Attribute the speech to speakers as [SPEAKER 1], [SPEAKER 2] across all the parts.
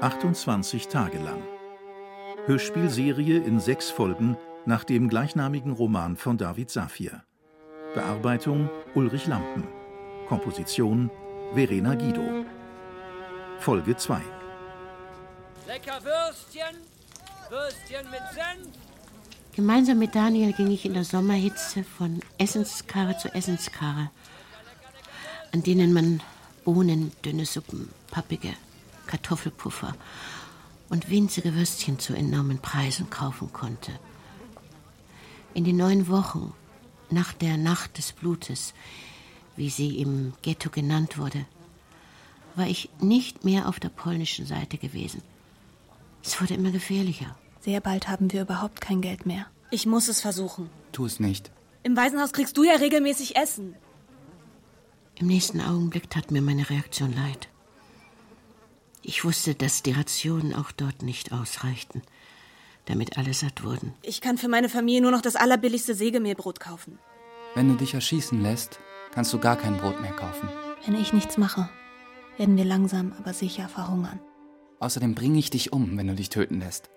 [SPEAKER 1] 28 Tage lang. Hörspielserie in sechs Folgen nach dem gleichnamigen Roman von David Safir. Bearbeitung Ulrich Lampen. Komposition Verena Guido. Folge 2.
[SPEAKER 2] Lecker Würstchen, Würstchen mit Senf.
[SPEAKER 3] Gemeinsam mit Daniel ging ich in der Sommerhitze von Essenskarre zu Essenskarre, an denen man Bohnen, dünne Suppen, pappige Kartoffelpuffer und winzige Würstchen zu enormen Preisen kaufen konnte. In den neun Wochen nach der Nacht des Blutes, wie sie im Ghetto genannt wurde, war ich nicht mehr auf der polnischen Seite gewesen. Es wurde immer gefährlicher.
[SPEAKER 4] Sehr bald haben wir überhaupt kein Geld mehr.
[SPEAKER 5] Ich muss es versuchen.
[SPEAKER 6] Tu es nicht.
[SPEAKER 5] Im Waisenhaus kriegst du ja regelmäßig Essen.
[SPEAKER 3] Im nächsten Augenblick tat mir meine Reaktion leid. Ich wusste, dass die Rationen auch dort nicht ausreichten, damit alle satt wurden.
[SPEAKER 5] Ich kann für meine Familie nur noch das allerbilligste Sägemehlbrot kaufen.
[SPEAKER 6] Wenn du dich erschießen lässt, kannst du gar kein Brot mehr kaufen.
[SPEAKER 4] Wenn ich nichts mache, werden wir langsam aber sicher verhungern.
[SPEAKER 6] Außerdem bringe ich dich um, wenn du dich töten lässt.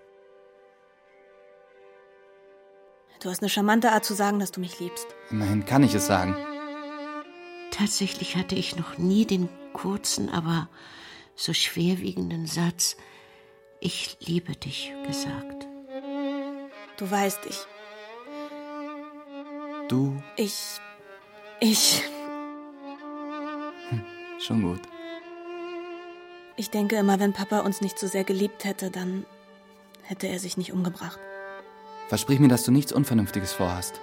[SPEAKER 5] Du hast eine charmante Art zu sagen, dass du mich liebst.
[SPEAKER 6] Immerhin kann ich es sagen.
[SPEAKER 3] Tatsächlich hatte ich noch nie den kurzen, aber so schwerwiegenden Satz Ich liebe dich gesagt.
[SPEAKER 5] Du weißt, ich.
[SPEAKER 6] Du?
[SPEAKER 5] Ich. Ich.
[SPEAKER 6] Hm, schon gut.
[SPEAKER 5] Ich denke immer, wenn Papa uns nicht so sehr geliebt hätte, dann hätte er sich nicht umgebracht.
[SPEAKER 6] Versprich mir, dass du nichts Unvernünftiges vorhast.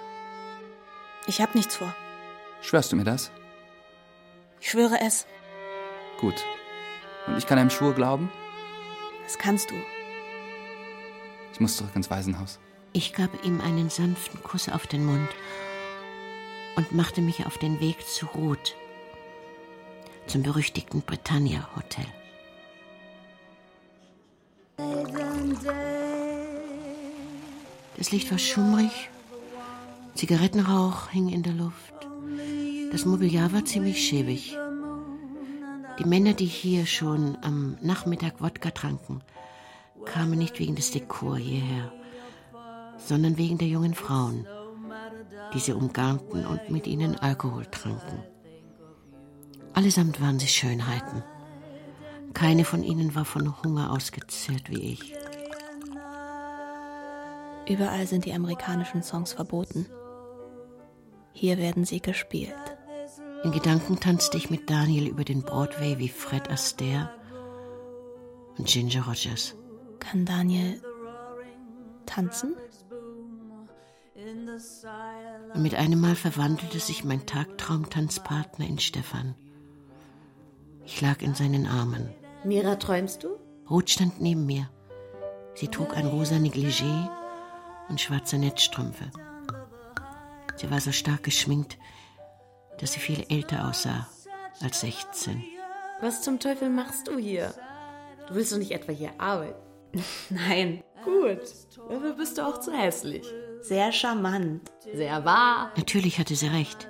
[SPEAKER 5] Ich hab nichts vor.
[SPEAKER 6] Schwörst du mir das?
[SPEAKER 5] Ich schwöre es.
[SPEAKER 6] Gut. Und ich kann einem Schwur glauben?
[SPEAKER 5] Das kannst du.
[SPEAKER 6] Ich muss zurück ins Waisenhaus.
[SPEAKER 3] Ich gab ihm einen sanften Kuss auf den Mund und machte mich auf den Weg zu Ruth, zum berüchtigten Britannia Hotel. Das Licht war schummrig, Zigarettenrauch hing in der Luft. Das Mobiliar war ziemlich schäbig. Die Männer, die hier schon am Nachmittag Wodka tranken, kamen nicht wegen des Dekor hierher, sondern wegen der jungen Frauen, die sie umgarnten und mit ihnen Alkohol tranken. Allesamt waren sie Schönheiten. Keine von ihnen war von Hunger ausgezehrt wie ich.
[SPEAKER 4] Überall sind die amerikanischen Songs verboten. Hier werden sie gespielt.
[SPEAKER 3] In Gedanken tanzte ich mit Daniel über den Broadway wie Fred Astaire und Ginger Rogers.
[SPEAKER 4] Kann Daniel tanzen?
[SPEAKER 3] Und mit einem Mal verwandelte sich mein Tagtraumtanzpartner in Stefan. Ich lag in seinen Armen.
[SPEAKER 7] Mira, träumst du?
[SPEAKER 3] Ruth stand neben mir. Sie trug ein rosa Negligé und schwarze Netzstrümpfe. Sie war so stark geschminkt, dass sie viel älter aussah als 16.
[SPEAKER 7] Was zum Teufel machst du hier? Du willst doch nicht etwa hier arbeiten.
[SPEAKER 5] Nein.
[SPEAKER 7] Gut. Dafür bist du auch zu hässlich.
[SPEAKER 5] Sehr charmant.
[SPEAKER 7] Sehr wahr.
[SPEAKER 3] Natürlich hatte sie recht.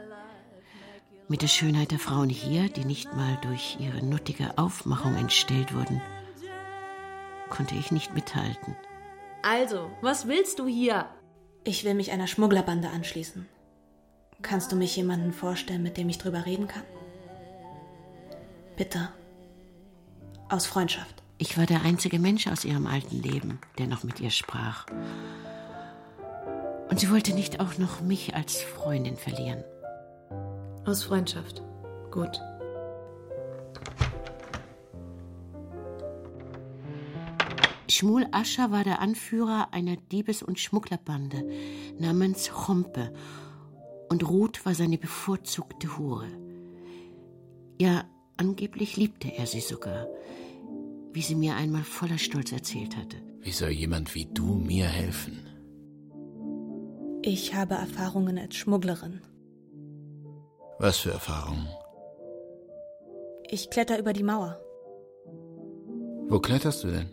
[SPEAKER 3] Mit der Schönheit der Frauen hier, die nicht mal durch ihre nuttige Aufmachung entstellt wurden, konnte ich nicht mithalten.
[SPEAKER 7] Also, was willst du hier?
[SPEAKER 5] Ich will mich einer Schmugglerbande anschließen. Kannst du mich jemanden vorstellen, mit dem ich drüber reden kann? Bitte. Aus Freundschaft.
[SPEAKER 3] Ich war der einzige Mensch aus ihrem alten Leben, der noch mit ihr sprach. Und sie wollte nicht auch noch mich als Freundin verlieren.
[SPEAKER 7] Aus Freundschaft. Gut.
[SPEAKER 3] Schmul Ascher war der Anführer einer Diebes- und Schmugglerbande namens Chompe und Ruth war seine bevorzugte Hure. Ja, angeblich liebte er sie sogar, wie sie mir einmal voller Stolz erzählt hatte.
[SPEAKER 8] Wie soll jemand wie du mir helfen?
[SPEAKER 5] Ich habe Erfahrungen als Schmugglerin.
[SPEAKER 8] Was für Erfahrungen?
[SPEAKER 5] Ich kletter über die Mauer.
[SPEAKER 8] Wo kletterst du denn?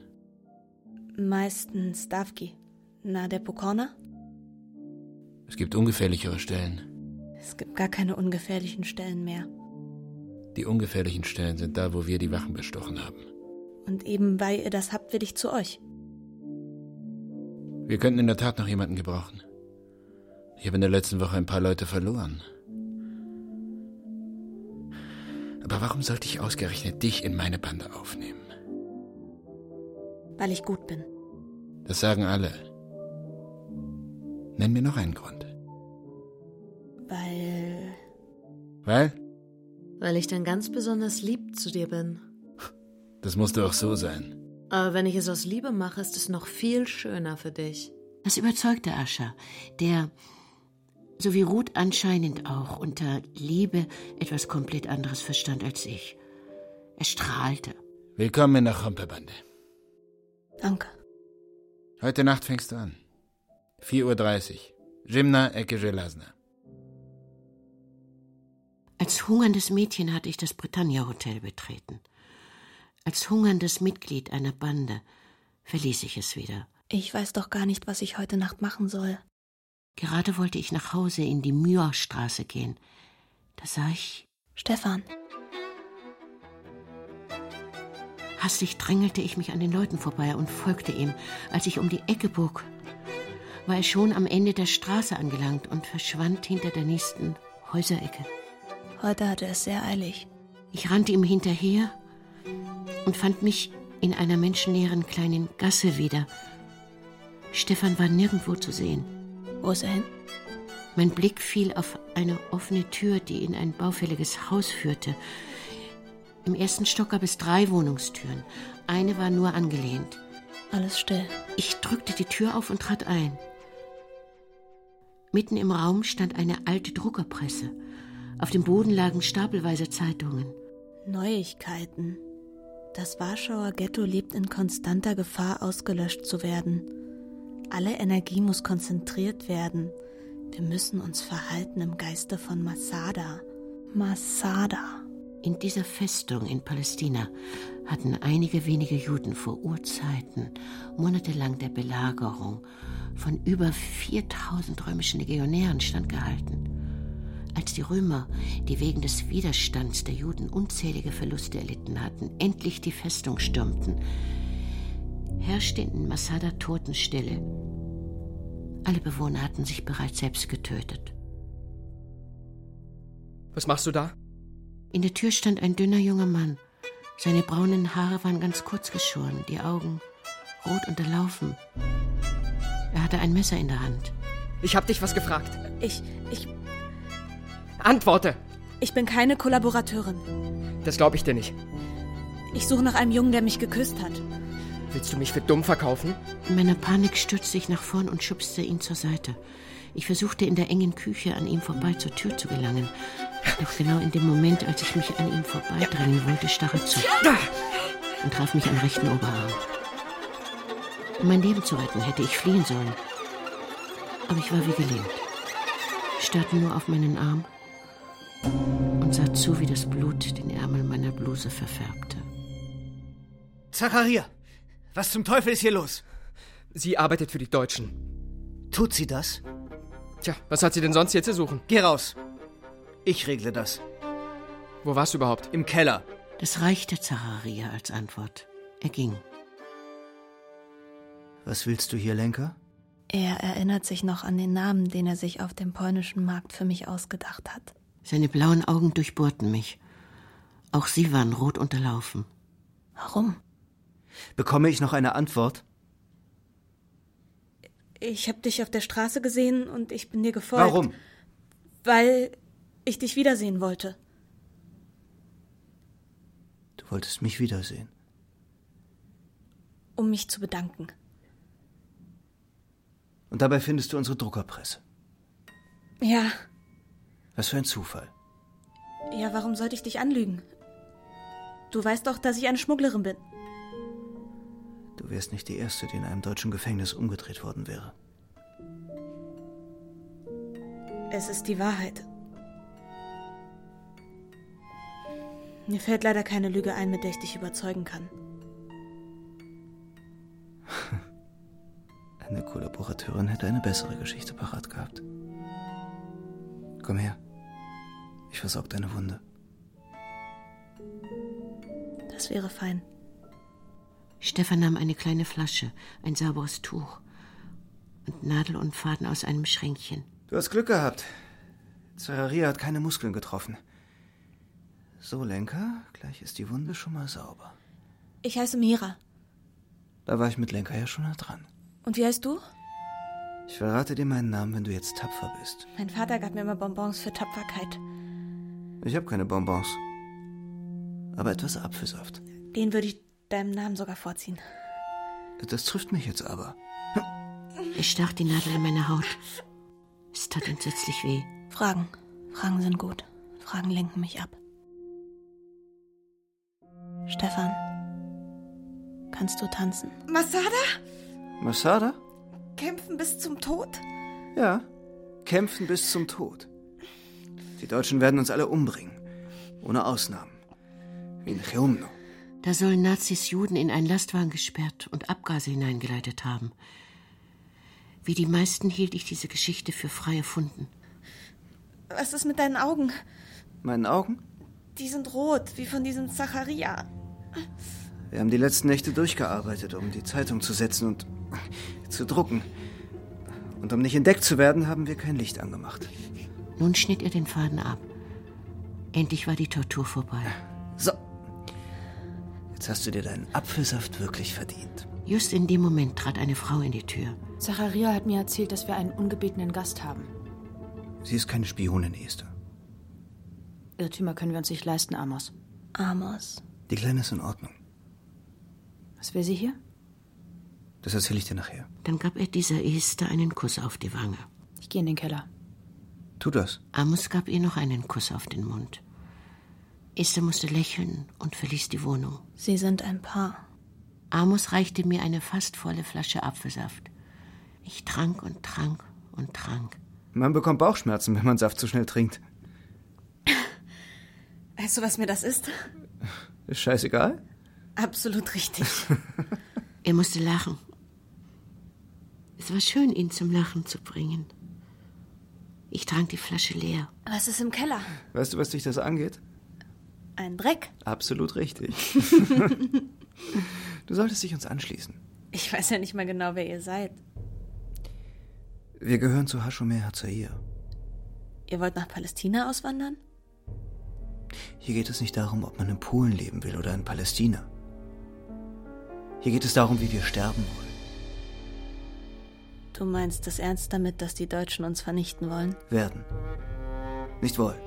[SPEAKER 5] Meistens Stavki. Na, der Pokorna?
[SPEAKER 8] Es gibt ungefährlichere Stellen.
[SPEAKER 5] Es gibt gar keine ungefährlichen Stellen mehr.
[SPEAKER 8] Die ungefährlichen Stellen sind da, wo wir die Wachen bestochen haben.
[SPEAKER 5] Und eben weil ihr das habt, will ich zu euch.
[SPEAKER 8] Wir könnten in der Tat noch jemanden gebrauchen. Ich habe in der letzten Woche ein paar Leute verloren. Aber warum sollte ich ausgerechnet dich in meine Bande aufnehmen?
[SPEAKER 5] Weil ich gut bin.
[SPEAKER 8] Das sagen alle. Nenn mir noch einen Grund.
[SPEAKER 5] Weil.
[SPEAKER 8] Weil?
[SPEAKER 7] Weil ich dann ganz besonders lieb zu dir bin.
[SPEAKER 8] Das musste auch so sein.
[SPEAKER 7] Aber wenn ich es aus Liebe mache, ist es noch viel schöner für dich.
[SPEAKER 3] Das überzeugte Ascher, der, so wie Ruth anscheinend auch, unter Liebe etwas komplett anderes verstand als ich. Er strahlte.
[SPEAKER 8] Willkommen in der Chompelbande.
[SPEAKER 5] Danke.
[SPEAKER 8] Heute Nacht fängst du an. 4.30 Uhr. Gymna Ecke Gelasna.
[SPEAKER 3] Als hungerndes Mädchen hatte ich das Britannia Hotel betreten. Als hungerndes Mitglied einer Bande verließ ich es wieder.
[SPEAKER 5] Ich weiß doch gar nicht, was ich heute Nacht machen soll.
[SPEAKER 3] Gerade wollte ich nach Hause in die Mührstraße gehen. Da sah ich
[SPEAKER 5] Stefan.
[SPEAKER 3] Hastig drängelte ich mich an den Leuten vorbei und folgte ihm. Als ich um die Ecke bog, war er schon am Ende der Straße angelangt und verschwand hinter der nächsten Häuserecke.
[SPEAKER 5] Heute hatte er es sehr eilig.
[SPEAKER 3] Ich rannte ihm hinterher und fand mich in einer menschenleeren kleinen Gasse wieder. Stefan war nirgendwo zu sehen.
[SPEAKER 5] Wo ist er hin?
[SPEAKER 3] Mein Blick fiel auf eine offene Tür, die in ein baufälliges Haus führte. Im ersten Stock gab es drei Wohnungstüren. Eine war nur angelehnt.
[SPEAKER 5] Alles still.
[SPEAKER 3] Ich drückte die Tür auf und trat ein. Mitten im Raum stand eine alte Druckerpresse. Auf dem Boden lagen stapelweise Zeitungen.
[SPEAKER 5] Neuigkeiten. Das Warschauer Ghetto lebt in konstanter Gefahr, ausgelöscht zu werden. Alle Energie muss konzentriert werden. Wir müssen uns verhalten im Geiste von Masada. Masada.
[SPEAKER 3] In dieser Festung in Palästina hatten einige wenige Juden vor Urzeiten monatelang der Belagerung von über 4000 römischen Legionären standgehalten. Als die Römer, die wegen des Widerstands der Juden unzählige Verluste erlitten hatten, endlich die Festung stürmten, herrschte in Masada Totenstille. Alle Bewohner hatten sich bereits selbst getötet.
[SPEAKER 9] Was machst du da?
[SPEAKER 3] In der Tür stand ein dünner junger Mann. Seine braunen Haare waren ganz kurz geschoren, die Augen rot unterlaufen. Er hatte ein Messer in der Hand.
[SPEAKER 9] Ich hab dich was gefragt.
[SPEAKER 5] Ich, ich,
[SPEAKER 9] Antworte!
[SPEAKER 5] ich bin keine Kollaborateurin.
[SPEAKER 9] Das glaube ich dir nicht.
[SPEAKER 5] Ich suche nach einem Jungen, der mich geküsst hat.
[SPEAKER 9] Willst du mich für dumm verkaufen?
[SPEAKER 3] In meiner Panik stürzte ich nach vorn und schubste ihn zur Seite. Ich versuchte in der engen Küche an ihm vorbei zur Tür zu gelangen. Doch genau in dem Moment, als ich mich an ihm vorbeidrängen wollte, stach er zu und traf mich am rechten Oberarm. Um mein Leben zu retten, hätte ich fliehen sollen. Aber ich war wie gelähmt. Ich starrte nur auf meinen Arm und sah zu, wie das Blut den Ärmel meiner Bluse verfärbte.
[SPEAKER 10] Zacharia, was zum Teufel ist hier los?
[SPEAKER 9] Sie arbeitet für die Deutschen.
[SPEAKER 10] Tut sie das?
[SPEAKER 9] Tja, was hat sie denn sonst hier zu suchen?
[SPEAKER 10] Geh raus. Ich regle das.
[SPEAKER 9] Wo warst du überhaupt?
[SPEAKER 10] Im Keller.
[SPEAKER 3] Das reichte Zacharia als Antwort. Er ging.
[SPEAKER 10] Was willst du hier, Lenker?
[SPEAKER 5] Er erinnert sich noch an den Namen, den er sich auf dem polnischen Markt für mich ausgedacht hat.
[SPEAKER 3] Seine blauen Augen durchbohrten mich. Auch sie waren rot unterlaufen.
[SPEAKER 5] Warum?
[SPEAKER 10] Bekomme ich noch eine Antwort?
[SPEAKER 5] Ich habe dich auf der Straße gesehen und ich bin dir gefolgt.
[SPEAKER 10] Warum?
[SPEAKER 5] Weil ich dich wiedersehen wollte.
[SPEAKER 10] Du wolltest mich wiedersehen.
[SPEAKER 5] Um mich zu bedanken.
[SPEAKER 10] Und dabei findest du unsere Druckerpresse.
[SPEAKER 5] Ja,
[SPEAKER 10] Was für ein Zufall.
[SPEAKER 5] ja, warum sollte ich dich anlügen? Du weißt doch, dass ich eine Schmugglerin bin.
[SPEAKER 10] Du wärst nicht die Erste, die in einem deutschen Gefängnis umgedreht worden wäre.
[SPEAKER 5] Es ist die Wahrheit. Mir fällt leider keine Lüge ein, mit der ich dich überzeugen kann.
[SPEAKER 10] Eine Kollaborateurin hätte eine bessere Geschichte parat gehabt. Komm her. Ich versorg deine Wunde.
[SPEAKER 5] Das wäre fein.
[SPEAKER 3] Stefan nahm eine kleine Flasche, ein sauberes Tuch und Nadel und Faden aus einem Schränkchen.
[SPEAKER 10] Du hast Glück gehabt. Zeraria hat keine Muskeln getroffen. So, Lenker, gleich ist die Wunde schon mal sauber.
[SPEAKER 5] Ich heiße Mira.
[SPEAKER 10] Da war ich mit Lenker ja schon nah dran.
[SPEAKER 5] Und wie heißt du?
[SPEAKER 10] Ich verrate dir meinen Namen, wenn du jetzt tapfer bist.
[SPEAKER 5] Mein Vater gab mir immer Bonbons für Tapferkeit.
[SPEAKER 10] Ich habe keine Bonbons. Aber etwas Apfelsaft.
[SPEAKER 5] Den würde ich deinem Namen sogar vorziehen.
[SPEAKER 10] Das trifft mich jetzt aber.
[SPEAKER 3] Ich stach die Nadel in meine Haut. Es tat entsetzlich weh.
[SPEAKER 4] Fragen. Fragen sind gut. Fragen lenken mich ab. Stefan, kannst du tanzen?
[SPEAKER 5] Masada?
[SPEAKER 10] Masada?
[SPEAKER 5] Kämpfen bis zum Tod?
[SPEAKER 10] Ja, kämpfen bis zum Tod. Die Deutschen werden uns alle umbringen. Ohne Ausnahmen. Wie in Cheumno.
[SPEAKER 3] Da sollen Nazis Juden in einen Lastwagen gesperrt und Abgase hineingeleitet haben. Wie die meisten hielt ich diese Geschichte für frei erfunden.
[SPEAKER 5] Was ist mit deinen Augen?
[SPEAKER 10] Meinen Augen?
[SPEAKER 5] Die sind rot, wie von diesem Zacharia.
[SPEAKER 10] Wir haben die letzten Nächte durchgearbeitet, um die Zeitung zu setzen und zu drucken. Und um nicht entdeckt zu werden, haben wir kein Licht angemacht.
[SPEAKER 3] Nun schnitt er den Faden ab. Endlich war die Tortur vorbei.
[SPEAKER 10] So. Jetzt hast du dir deinen Apfelsaft wirklich verdient.
[SPEAKER 3] Just in dem Moment trat eine Frau in die Tür.
[SPEAKER 11] Zacharia hat mir erzählt, dass wir einen ungebetenen Gast haben.
[SPEAKER 10] Sie ist keine Spionin, Esther.
[SPEAKER 11] Irrtümer können wir uns nicht leisten, Amos.
[SPEAKER 4] Amos.
[SPEAKER 10] Die Kleine ist in Ordnung.
[SPEAKER 11] Was will sie hier?
[SPEAKER 10] Das erzähle ich dir nachher.
[SPEAKER 3] Dann gab er dieser Esther einen Kuss auf die Wange.
[SPEAKER 11] Ich gehe in den Keller.
[SPEAKER 10] Tu das.
[SPEAKER 3] Amos gab ihr noch einen Kuss auf den Mund. Esther musste lächeln und verließ die Wohnung.
[SPEAKER 4] Sie sind ein Paar.
[SPEAKER 3] Amos reichte mir eine fast volle Flasche Apfelsaft. Ich trank und trank und trank.
[SPEAKER 10] Man bekommt Bauchschmerzen, wenn man Saft zu schnell trinkt.
[SPEAKER 5] Weißt du, was mir das ist?
[SPEAKER 10] Ist scheißegal.
[SPEAKER 5] Absolut richtig.
[SPEAKER 3] er musste lachen. Es war schön, ihn zum Lachen zu bringen. Ich trank die Flasche leer.
[SPEAKER 5] Was ist im Keller?
[SPEAKER 10] Weißt du, was dich das angeht?
[SPEAKER 5] Ein Dreck.
[SPEAKER 10] Absolut richtig. du solltest dich uns anschließen.
[SPEAKER 5] Ich weiß ja nicht mal genau, wer ihr seid.
[SPEAKER 10] Wir gehören zu Hashomer Hazair.
[SPEAKER 5] Ihr wollt nach Palästina auswandern?
[SPEAKER 10] Hier geht es nicht darum, ob man in Polen leben will oder in Palästina. Hier geht es darum, wie wir sterben wollen.
[SPEAKER 5] Du meinst es ernst damit, dass die Deutschen uns vernichten wollen?
[SPEAKER 10] Werden. Nicht wollen.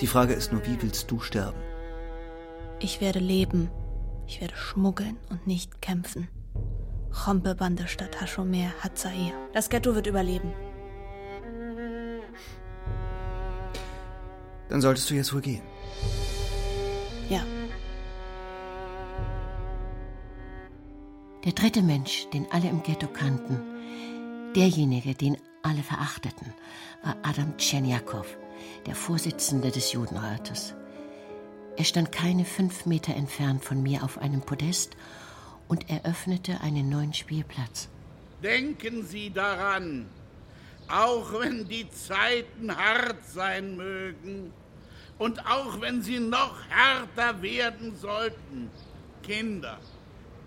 [SPEAKER 10] Die Frage ist nur, wie willst du sterben?
[SPEAKER 4] Ich werde leben. Ich werde schmuggeln und nicht kämpfen. Chompebande statt Hashomer Hazair.
[SPEAKER 5] Das Ghetto wird überleben.
[SPEAKER 10] Dann solltest du jetzt wohl gehen.
[SPEAKER 3] Der dritte Mensch, den alle im Ghetto kannten, derjenige, den alle verachteten, war Adam Tschernjakow, der Vorsitzende des Judenrates. Er stand keine fünf Meter entfernt von mir auf einem Podest und eröffnete einen neuen Spielplatz.
[SPEAKER 12] Denken Sie daran, auch wenn die Zeiten hart sein mögen und auch wenn sie noch härter werden sollten, Kinder,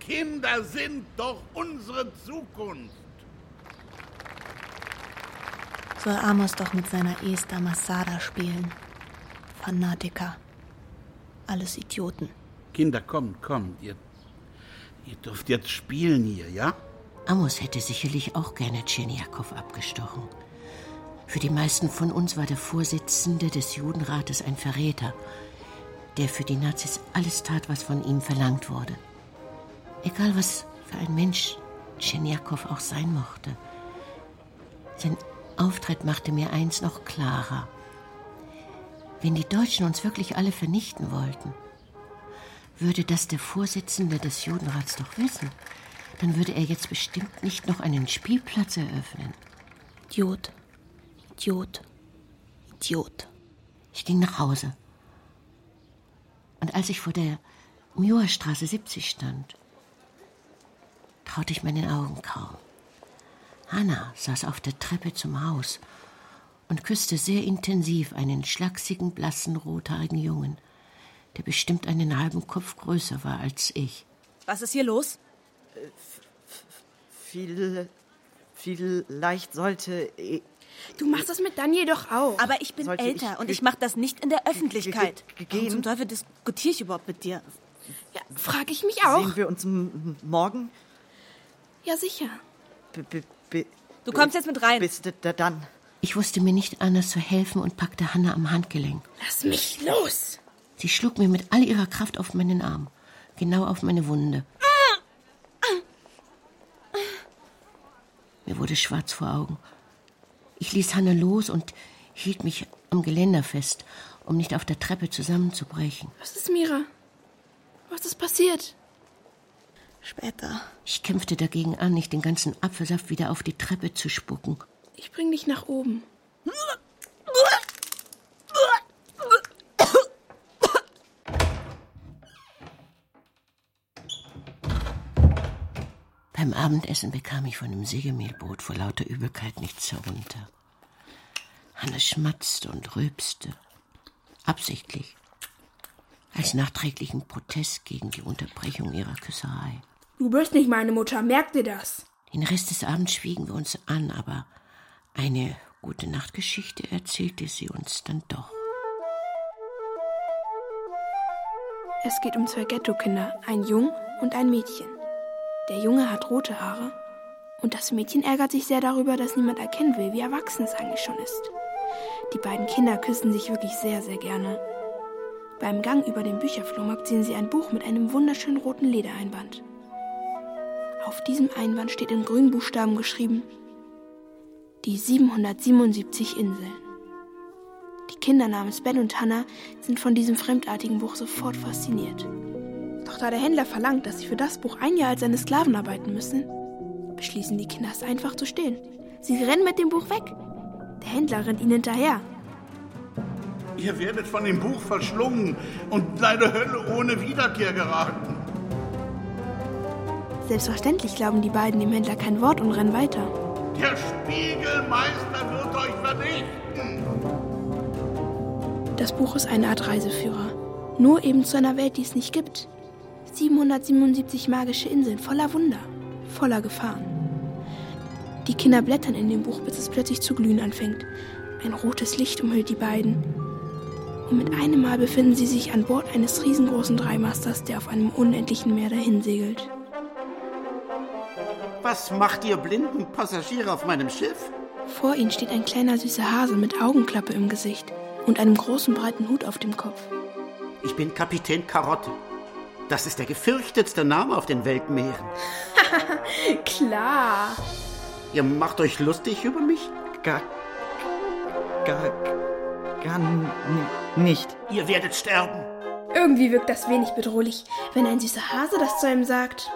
[SPEAKER 12] Kinder sind doch unsere Zukunft.
[SPEAKER 4] Soll Amos doch mit seiner Esther Masada spielen. Fanatiker. Alles Idioten.
[SPEAKER 12] Kinder, kommt, kommt, ihr, ihr dürft jetzt spielen hier, ja?
[SPEAKER 3] Amos hätte sicherlich auch gerne Tschernjakow abgestochen. Für die meisten von uns war der Vorsitzende des Judenrates ein Verräter, der für die Nazis alles tat, was von ihm verlangt wurde. Egal was für ein Mensch Tschernjakow auch sein mochte. Sein Auftritt machte mir eins noch klarer. Wenn die Deutschen uns wirklich alle vernichten wollten, würde das der Vorsitzende des Judenrats doch wissen. Dann würde er jetzt bestimmt nicht noch einen Spielplatz eröffnen.
[SPEAKER 4] Idiot. Idiot. Idiot.
[SPEAKER 3] Ich ging nach Hause. Und als ich vor der Muirstraße 70 stand, traute ich meinen Augen kaum. Hanna saß auf der Treppe zum Haus und küsste sehr intensiv einen schlachsigen, blassen, rothaarigen Jungen, der bestimmt einen halben Kopf größer war als ich.
[SPEAKER 5] Was ist hier los?
[SPEAKER 13] Viel, vielleicht sollte. ich-
[SPEAKER 4] Du machst das mit Daniel doch auch.
[SPEAKER 5] Aber ich bin
[SPEAKER 13] Sollte
[SPEAKER 5] älter
[SPEAKER 13] ich-
[SPEAKER 5] und ich mache das nicht in der Öffentlichkeit. Warum
[SPEAKER 13] gehen?
[SPEAKER 5] zum Teufel diskutiere ich überhaupt mit dir?
[SPEAKER 4] Ja, frag ich mich auch.
[SPEAKER 13] Sehen wir uns morgen?
[SPEAKER 4] Ja, sicher.
[SPEAKER 13] B b b
[SPEAKER 5] Du kommst jetzt mit rein.
[SPEAKER 13] Bis d- d- dann.
[SPEAKER 3] Ich wusste mir nicht anders zu helfen und packte Hanna am Handgelenk.
[SPEAKER 4] Lass mich los.
[SPEAKER 3] Sie schlug mir mit all ihrer Kraft auf meinen Arm, genau auf meine Wunde. Mir wurde schwarz vor Augen. Ich ließ Hanna los und hielt mich am Geländer fest, um nicht auf der Treppe zusammenzubrechen.
[SPEAKER 4] Was ist Mira? Was ist passiert?
[SPEAKER 5] Später.
[SPEAKER 3] Ich kämpfte dagegen an, nicht den ganzen Apfelsaft wieder auf die Treppe zu spucken.
[SPEAKER 4] Ich bring dich nach oben.
[SPEAKER 3] Beim Abendessen bekam ich von dem Sägemehlbrot vor lauter Übelkeit nichts herunter. Hanna schmatzte und rülpste. Absichtlich. Als nachträglichen Protest gegen die Unterbrechung ihrer Küsserei.
[SPEAKER 4] Du bist nicht meine Mutter, merk dir das.
[SPEAKER 3] Den Rest des Abends schwiegen wir uns an, aber eine gute Nachtgeschichte erzählte sie uns dann doch.
[SPEAKER 4] Es geht um zwei Ghetto-Kinder, ein Jung und ein Mädchen. Der Junge hat rote Haare und das Mädchen ärgert sich sehr darüber, dass niemand erkennen will, wie erwachsen es eigentlich schon ist. Die beiden Kinder küssen sich wirklich sehr, sehr gerne. Beim Gang über den Bücherflohmarkt sehen sie ein Buch mit einem wunderschönen roten Ledereinband. Auf diesem Einband steht in grünen Buchstaben geschrieben: Die 777 Inseln. Die Kinder namens Ben und Hannah sind von diesem fremdartigen Buch sofort fasziniert. Doch da der Händler verlangt, dass sie für das Buch ein Jahr als seine Sklaven arbeiten müssen, beschließen die Kinder es einfach zu stehlen. Sie rennen mit dem Buch weg. Der Händler rennt ihnen hinterher.
[SPEAKER 12] Ihr werdet von dem Buch verschlungen und in eine Hölle ohne Wiederkehr geraten.
[SPEAKER 4] Selbstverständlich glauben die beiden dem Händler kein Wort und rennen weiter.
[SPEAKER 12] Der Spiegelmeister wird euch vernichten.
[SPEAKER 4] Das Buch ist eine Art Reiseführer. Nur eben zu einer Welt, die es nicht gibt. 777 magische Inseln voller Wunder, voller Gefahren. Die Kinder blättern in dem Buch, bis es plötzlich zu glühen anfängt. Ein rotes Licht umhüllt die beiden. Und mit einem Mal befinden sie sich an Bord eines riesengroßen Dreimasters, der auf einem unendlichen Meer dahin segelt.
[SPEAKER 14] Was macht ihr blinden Passagiere auf meinem Schiff?
[SPEAKER 4] Vor ihnen steht ein kleiner süßer Hase mit Augenklappe im Gesicht und einem großen breiten Hut auf dem Kopf.
[SPEAKER 14] Ich bin Kapitän Karotte. Das ist der gefürchtetste Name auf den Weltmeeren.
[SPEAKER 4] Klar.
[SPEAKER 14] Ihr macht euch lustig über mich?
[SPEAKER 13] Gar. gar. Gar n- nicht.
[SPEAKER 14] Ihr werdet sterben.
[SPEAKER 4] Irgendwie wirkt das wenig bedrohlich, wenn ein süßer Hase das zu einem sagt.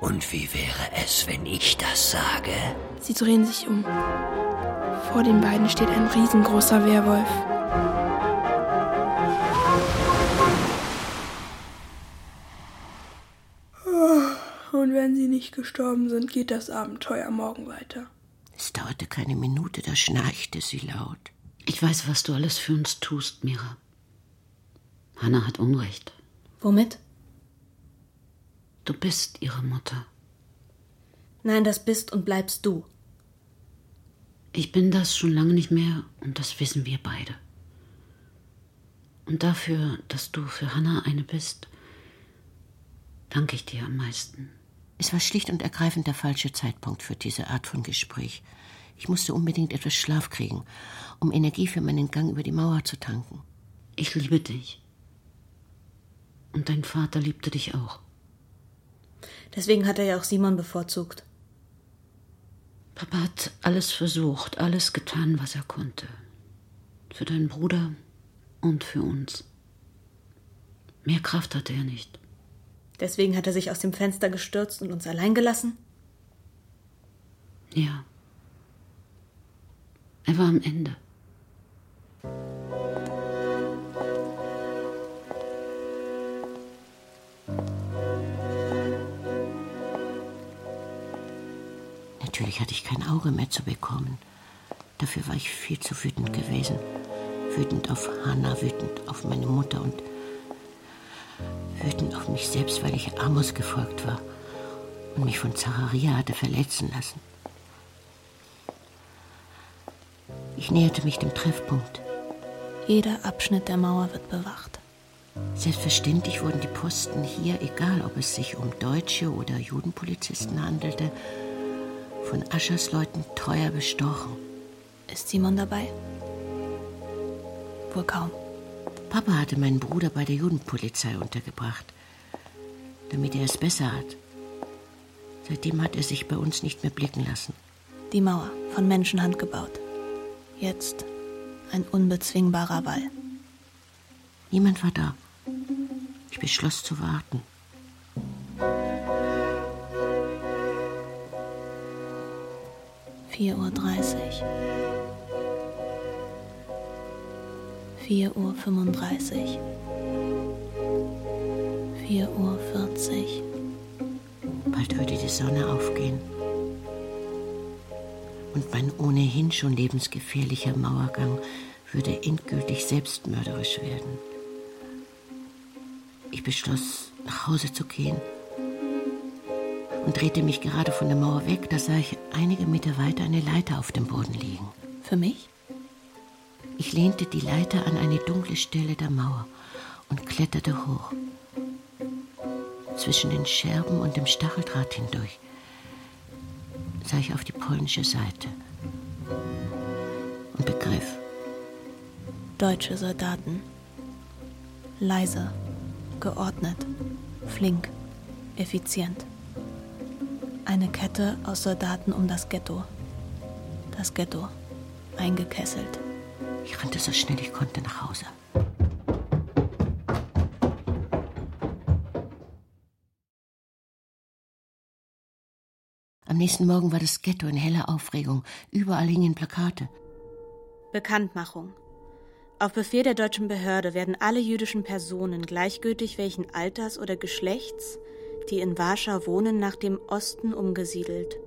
[SPEAKER 15] Und wie wäre es, wenn ich das sage?
[SPEAKER 4] Sie drehen sich um. Vor den beiden steht ein riesengroßer Werwolf. Und wenn sie nicht gestorben sind, geht das Abenteuer morgen weiter.
[SPEAKER 3] Es dauerte keine Minute, da schnarchte sie laut.
[SPEAKER 16] Ich weiß, was du alles für uns tust, Mira. Hannah hat Unrecht.
[SPEAKER 5] Womit?
[SPEAKER 16] Du bist ihre Mutter.
[SPEAKER 5] Nein, das bist und bleibst du.
[SPEAKER 16] Ich bin das schon lange nicht mehr und das wissen wir beide. Und dafür, dass du für Hannah eine bist, danke ich dir am meisten.
[SPEAKER 3] Es war schlicht und ergreifend der falsche Zeitpunkt für diese Art von Gespräch. Ich musste unbedingt etwas Schlaf kriegen, um Energie für meinen Gang über die Mauer zu tanken.
[SPEAKER 16] Ich liebe dich. Und dein Vater liebte dich auch.
[SPEAKER 5] Deswegen hat er ja auch Simon bevorzugt.
[SPEAKER 16] Papa hat alles versucht, alles getan, was er konnte. Für deinen Bruder und für uns. Mehr Kraft hatte er nicht.
[SPEAKER 5] Deswegen hat er sich aus dem Fenster gestürzt und uns allein gelassen?
[SPEAKER 16] Ja. Er war am Ende.
[SPEAKER 3] Natürlich hatte ich kein Auge mehr zu bekommen. Dafür war ich viel zu wütend gewesen. Wütend auf Hannah, wütend auf meine Mutter und Wütend auf mich selbst, weil ich Amos gefolgt war und mich von Zacharia hatte verletzen lassen. Ich näherte mich dem Treffpunkt.
[SPEAKER 5] Jeder Abschnitt der Mauer wird bewacht.
[SPEAKER 3] Selbstverständlich wurden die Posten hier, egal ob es sich um Deutsche oder Judenpolizisten handelte, von Aschers Leuten teuer bestochen.
[SPEAKER 5] Ist Simon dabei? Wohl kaum.
[SPEAKER 3] Papa hatte meinen Bruder bei der Judenpolizei untergebracht, damit er es besser hat. Seitdem hat er sich bei uns nicht mehr blicken lassen.
[SPEAKER 5] Die Mauer, von Menschenhand gebaut. Jetzt ein unbezwingbarer Wall.
[SPEAKER 3] Niemand war da. Ich beschloss zu warten.
[SPEAKER 5] Vier Uhr dreißig. Vier Uhr fünfunddreißig. Vier Uhr vierzig.
[SPEAKER 3] Bald würde die Sonne aufgehen. Und mein ohnehin schon lebensgefährlicher Mauergang würde endgültig selbstmörderisch werden. Ich beschloss, nach Hause zu gehen und drehte mich gerade von der Mauer weg. Da sah ich einige Meter weiter eine Leiter auf dem Boden liegen.
[SPEAKER 5] Für mich?
[SPEAKER 3] Ich lehnte die Leiter an eine dunkle Stelle der Mauer und kletterte hoch. Zwischen den Scherben und dem Stacheldraht hindurch sah ich auf die polnische Seite und begriff.
[SPEAKER 5] Deutsche Soldaten. Leise, geordnet, flink, effizient. Eine Kette aus Soldaten um das Ghetto. Das Ghetto, eingekesselt.
[SPEAKER 3] Ich rannte so schnell ich konnte nach Hause. Nächsten Morgen war das Ghetto in heller Aufregung. Überall hingen Plakate.
[SPEAKER 5] Bekanntmachung. Auf Befehl der deutschen Behörde werden alle jüdischen Personen, gleichgültig welchen Alters oder Geschlechts, die in Warschau wohnen, nach dem Osten umgesiedelt.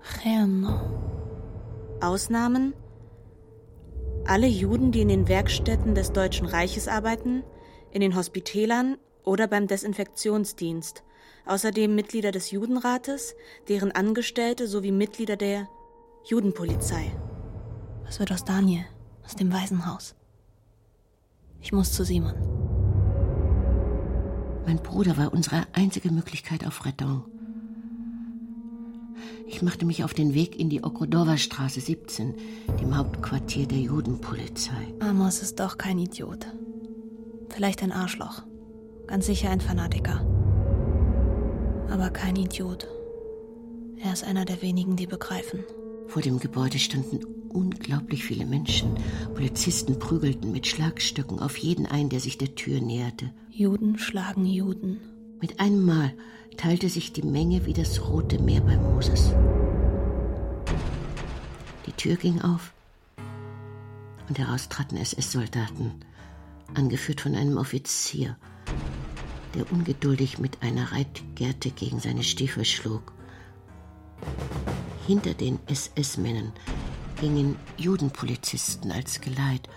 [SPEAKER 3] Cherno.
[SPEAKER 5] Ausnahmen? Alle Juden, die in den Werkstätten des Deutschen Reiches arbeiten, in den Hospitälern oder beim Desinfektionsdienst, außerdem Mitglieder des Judenrates, deren Angestellte sowie Mitglieder der Judenpolizei. Was wird aus Daniel, aus dem Waisenhaus? Ich muss zu Simon.
[SPEAKER 3] Mein Bruder war unsere einzige Möglichkeit auf Rettung. Ich machte mich auf den Weg in die Okrodowa Straße 17, dem Hauptquartier der Judenpolizei.
[SPEAKER 5] Amos ist doch kein Idiot. Vielleicht ein Arschloch. Ganz sicher ein Fanatiker. Aber kein Idiot. Er ist einer der wenigen, die begreifen.
[SPEAKER 3] Vor dem Gebäude standen unglaublich viele Menschen. Polizisten prügelten mit Schlagstöcken auf jeden ein, der sich der Tür näherte.
[SPEAKER 5] Juden schlagen Juden.
[SPEAKER 3] Mit einem Mal teilte sich die Menge wie das Rote Meer bei Moses. Die Tür ging auf und heraus traten SS-Soldaten, angeführt von einem Offizier, der ungeduldig mit einer Reitgerte gegen seine Stiefel schlug. Hinter den SS-Männern gingen Judenpolizisten als Geleit.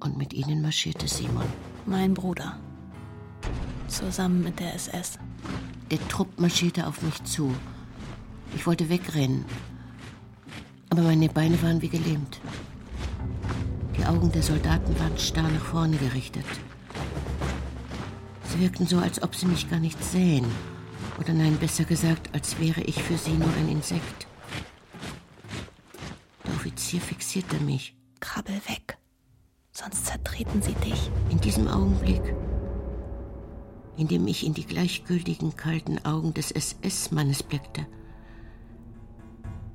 [SPEAKER 3] Und mit ihnen marschierte Simon.
[SPEAKER 5] Mein Bruder. Zusammen mit der SS.
[SPEAKER 3] Der Trupp marschierte auf mich zu. Ich wollte wegrennen. Aber meine Beine waren wie gelähmt. Die Augen der Soldaten waren starr nach vorne gerichtet. Sie wirkten so, als ob sie mich gar nicht sähen. Oder nein, besser gesagt, als wäre ich für sie nur ein Insekt. Der Offizier fixierte mich.
[SPEAKER 5] Krabbel weg, sonst zertreten sie dich.
[SPEAKER 3] In diesem Augenblick, in dem ich in die gleichgültigen, kalten Augen des SS-Mannes blickte,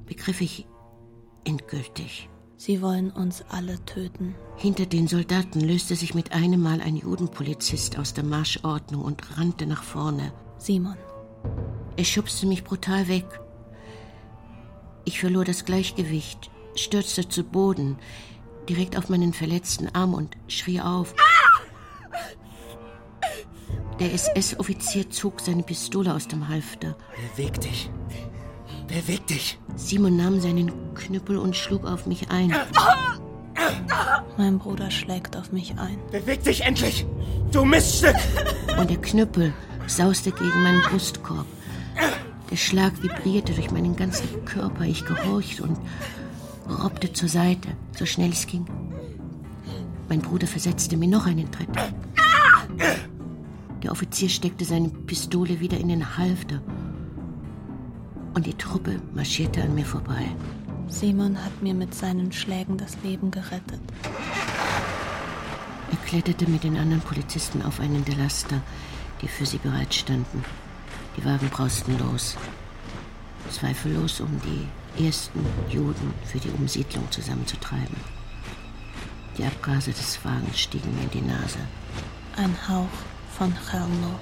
[SPEAKER 3] begriff ich endgültig.
[SPEAKER 5] Sie wollen uns alle töten.
[SPEAKER 3] Hinter den Soldaten löste sich mit einem Mal ein Judenpolizist aus der Marschordnung und rannte nach vorne.
[SPEAKER 5] Simon.
[SPEAKER 3] Er schubste mich brutal weg. Ich verlor das Gleichgewicht, stürzte zu Boden, direkt auf meinen verletzten Arm und schrie auf. Der SS-Offizier zog seine Pistole aus dem Halfter.
[SPEAKER 15] Beweg dich. Beweg dich.
[SPEAKER 3] Simon nahm seinen Knüppel und schlug auf mich ein.
[SPEAKER 5] Mein Bruder schlägt auf mich ein.
[SPEAKER 17] Beweg dich endlich! Du Miststück!
[SPEAKER 3] Und der Knüppel sauste gegen meinen Brustkorb. Der Schlag vibrierte durch meinen ganzen Körper. Ich gehorchte und robbte zur Seite, so schnell es ging. Mein Bruder versetzte mir noch einen Tritt. Der Offizier steckte seine Pistole wieder in den Halfter. Und die Truppe marschierte an mir vorbei.
[SPEAKER 5] Simon hat mir mit seinen Schlägen das Leben gerettet.
[SPEAKER 3] Er kletterte mit den anderen Polizisten auf einen der Laster, die für sie bereitstanden. Die Wagen brausten los. Zweifellos, um die ersten Juden für die Umsiedlung zusammenzutreiben. Die Abgase des Wagens stiegen mir in die Nase.
[SPEAKER 5] Ein Hauch von Chelno.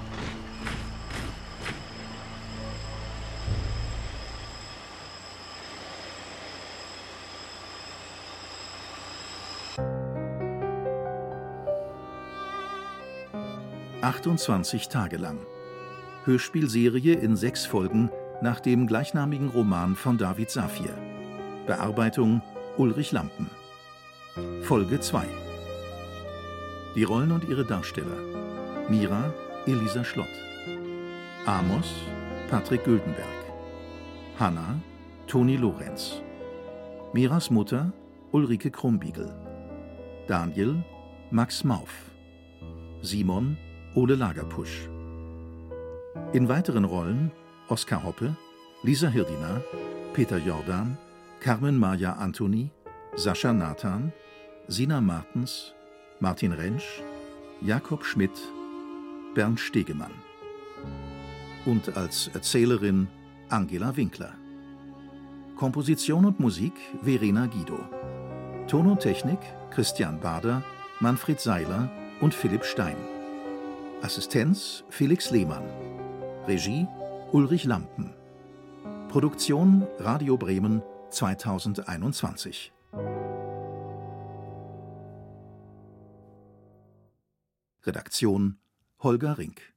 [SPEAKER 1] »28 Tage lang«. Hörspielserie in sechs Folgen nach dem gleichnamigen Roman von David Safir. Bearbeitung Ulrich Lampen. Folge 2. Die Rollen und ihre Darsteller. Mira Elisa Schlott. Amos Patrick Güldenberg. Hanna Toni Lorenz. Miras Mutter Ulrike Krumbiegel. Daniel Max Mauf. Simon Ole Lagerpusch. In weiteren Rollen Oskar Hoppe, Lisa Hirdina, Peter Jordan, Carmen Maja Antoni, Sascha Nathan, Sina Martens, Martin Rentsch, Jakob Schmidt, Bernd Stegemann. Und als Erzählerin Angela Winkler. Komposition und Musik Verena Guido. Ton und Technik Christian Bader, Manfred Seiler und Philipp Stein. Assistenz Felix Lehmann. Regie Ulrich Lampen. Produktion Radio Bremen 2021. Redaktion Holger Rink